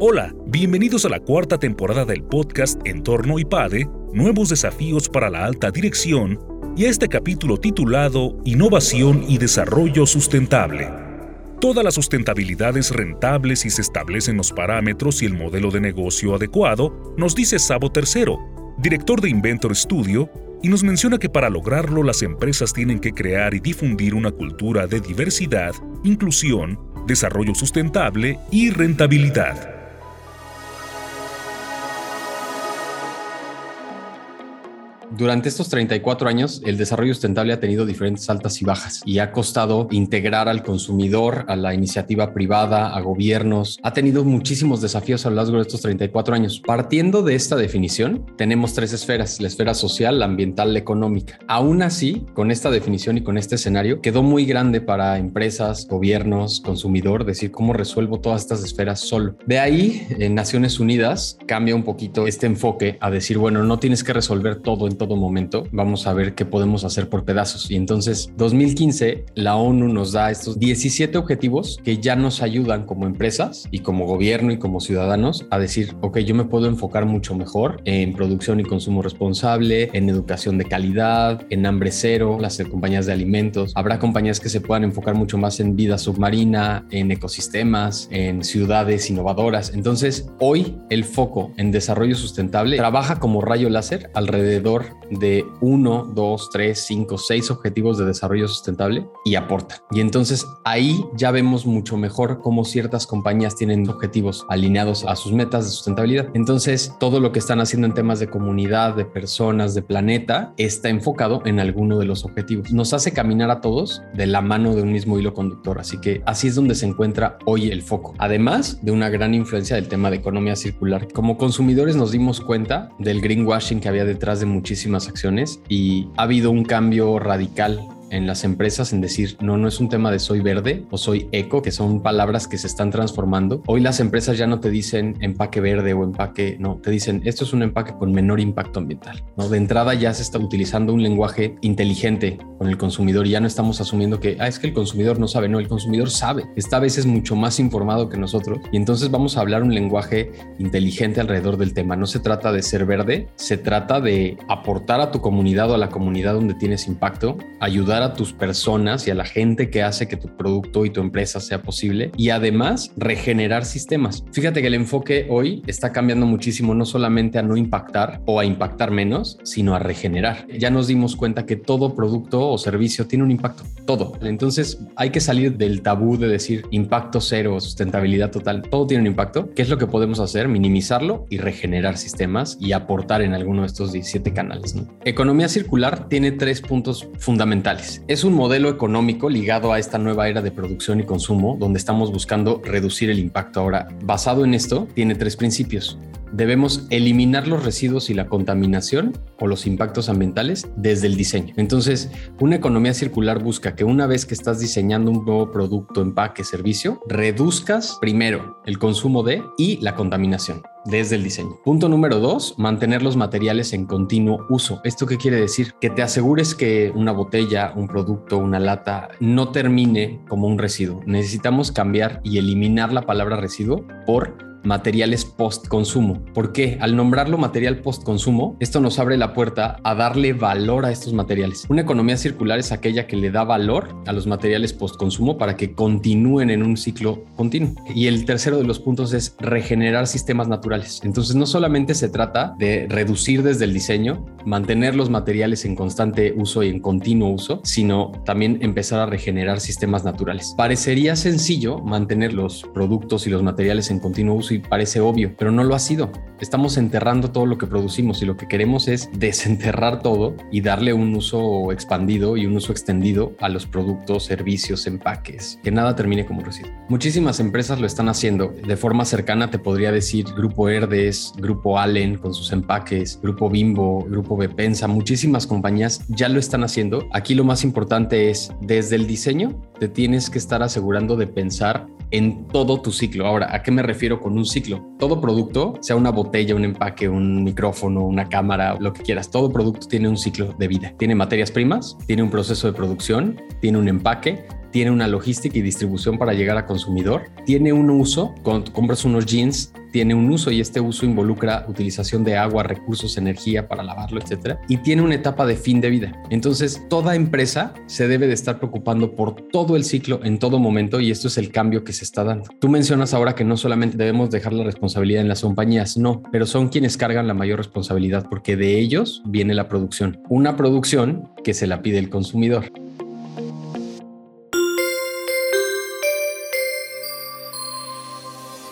Hola, bienvenidos a la cuarta temporada del podcast Entorno IPADE, Nuevos Desafíos para la Alta Dirección, y a este capítulo titulado Innovación y Desarrollo Sustentable. Toda la sustentabilidad es rentable si se establecen los parámetros y el modelo de negocio adecuado, nos dice Sabo Tercero, director de Inventor Studio, y nos menciona que para lograrlo las empresas tienen que crear y difundir una cultura de diversidad, inclusión, desarrollo sustentable y rentabilidad. Durante estos 34 años, el desarrollo sustentable ha tenido diferentes altas y bajas y ha costado integrar al consumidor, a la iniciativa privada, a gobiernos. Ha tenido muchísimos desafíos a lo largo de estos 34 años. Partiendo de esta definición, tenemos tres esferas, la esfera social, la ambiental, la económica. Aún así, con esta definición y con este escenario, quedó muy grande para empresas, gobiernos, consumidor, decir cómo resuelvo todas estas esferas solo. De ahí, en Naciones Unidas cambia un poquito este enfoque a decir, bueno, no tienes que resolver todo en todo momento, vamos a ver qué podemos hacer por pedazos. Y entonces, 2015, la ONU nos da estos 17 objetivos que ya nos ayudan como empresas y como gobierno y como ciudadanos a decir, ok, yo me puedo enfocar mucho mejor en producción y consumo responsable, en educación de calidad, en hambre cero, las compañías de alimentos. Habrá compañías que se puedan enfocar mucho más en vida submarina, en ecosistemas, en ciudades innovadoras. Entonces, hoy el foco en desarrollo sustentable trabaja como rayo láser alrededor de uno, dos, tres, cinco, seis objetivos de desarrollo sustentable y aporta. Y entonces ahí ya vemos mucho mejor cómo ciertas compañías tienen objetivos alineados a sus metas de sustentabilidad. Entonces todo lo que están haciendo en temas de comunidad, de personas, de planeta, está enfocado en alguno de los objetivos. Nos hace caminar a todos de la mano de un mismo hilo conductor. Así que así es donde se encuentra hoy el foco. Además de una gran influencia del tema de economía circular. Como consumidores nos dimos cuenta del greenwashing que había detrás de muchísimos acciones y ha habido un cambio radical en las empresas en decir, no, no es un tema de soy verde o soy eco, que son palabras que se están transformando. Hoy las empresas ya no te dicen empaque verde o empaque, no, te dicen, esto es un empaque con menor impacto ambiental. ¿no? De entrada ya se está utilizando un lenguaje inteligente con el consumidor y ya no estamos asumiendo que, ah, es que el consumidor no sabe, no, el consumidor sabe, está a veces mucho más informado que nosotros y entonces vamos a hablar un lenguaje inteligente alrededor del tema. No se trata de ser verde, se trata de aportar a tu comunidad o a la comunidad donde tienes impacto, ayudar a tus personas y a la gente que hace que tu producto y tu empresa sea posible y además regenerar sistemas. Fíjate que el enfoque hoy está cambiando muchísimo, no solamente a no impactar o a impactar menos, sino a regenerar. Ya nos dimos cuenta que todo producto o servicio tiene un impacto, todo. Entonces hay que salir del tabú de decir impacto cero, sustentabilidad total. Todo tiene un impacto. ¿Qué es lo que podemos hacer? Minimizarlo y regenerar sistemas y aportar en alguno de estos 17 canales. Economía circular tiene tres puntos fundamentales. Es un modelo económico ligado a esta nueva era de producción y consumo, donde estamos buscando reducir el impacto. Ahora, basado en esto, tiene tres principios. Debemos eliminar los residuos y la contaminación o los impactos ambientales desde el diseño. Entonces, una economía circular busca que una vez que estás diseñando un nuevo producto, empaque, servicio, reduzcas primero el consumo de y la contaminación desde el diseño. Punto número dos, mantener los materiales en continuo uso. ¿Esto qué quiere decir? Que te asegures que una botella, un producto, una lata no termine como un residuo. Necesitamos cambiar y eliminar la palabra residuo por materiales post-consumo. ¿Por qué? Al nombrarlo material post-consumo, esto nos abre la puerta a darle valor a estos materiales. Una economía circular es aquella que le da valor a los materiales post-consumo para que continúen en un ciclo continuo. Y el tercero de los puntos es regenerar sistemas naturales. Entonces, no solamente se trata de reducir desde el diseño, mantener los materiales en constante uso y en continuo uso, sino también empezar a regenerar sistemas naturales. Parecería sencillo mantener los productos y los materiales en continuo uso y parece obvio, pero no lo ha sido. Estamos enterrando todo lo que producimos y lo que queremos es desenterrar todo y darle un uso expandido y un uso extendido a los productos, servicios, empaques, que nada termine como residuo. Muchísimas empresas lo están haciendo. De forma cercana te podría decir Grupo Herdes, Grupo Allen con sus empaques, Grupo Bimbo, Grupo Bepensa, muchísimas compañías ya lo están haciendo. Aquí lo más importante es desde el diseño te tienes que estar asegurando de pensar en todo tu ciclo. Ahora, ¿a qué me refiero con un ciclo? Todo producto, sea una botella, un empaque, un micrófono, una cámara, lo que quieras, todo producto tiene un ciclo de vida. Tiene materias primas, tiene un proceso de producción, tiene un empaque, tiene una logística y distribución para llegar a consumidor, tiene un uso, compras unos jeans, tiene un uso y este uso involucra utilización de agua, recursos, energía para lavarlo, etcétera, y tiene una etapa de fin de vida. Entonces, toda empresa se debe de estar preocupando por todo el ciclo en todo momento y esto es el cambio que se está dando. Tú mencionas ahora que no solamente debemos dejar la responsabilidad en las compañías, no, pero son quienes cargan la mayor responsabilidad porque de ellos viene la producción. Una producción que se la pide el consumidor.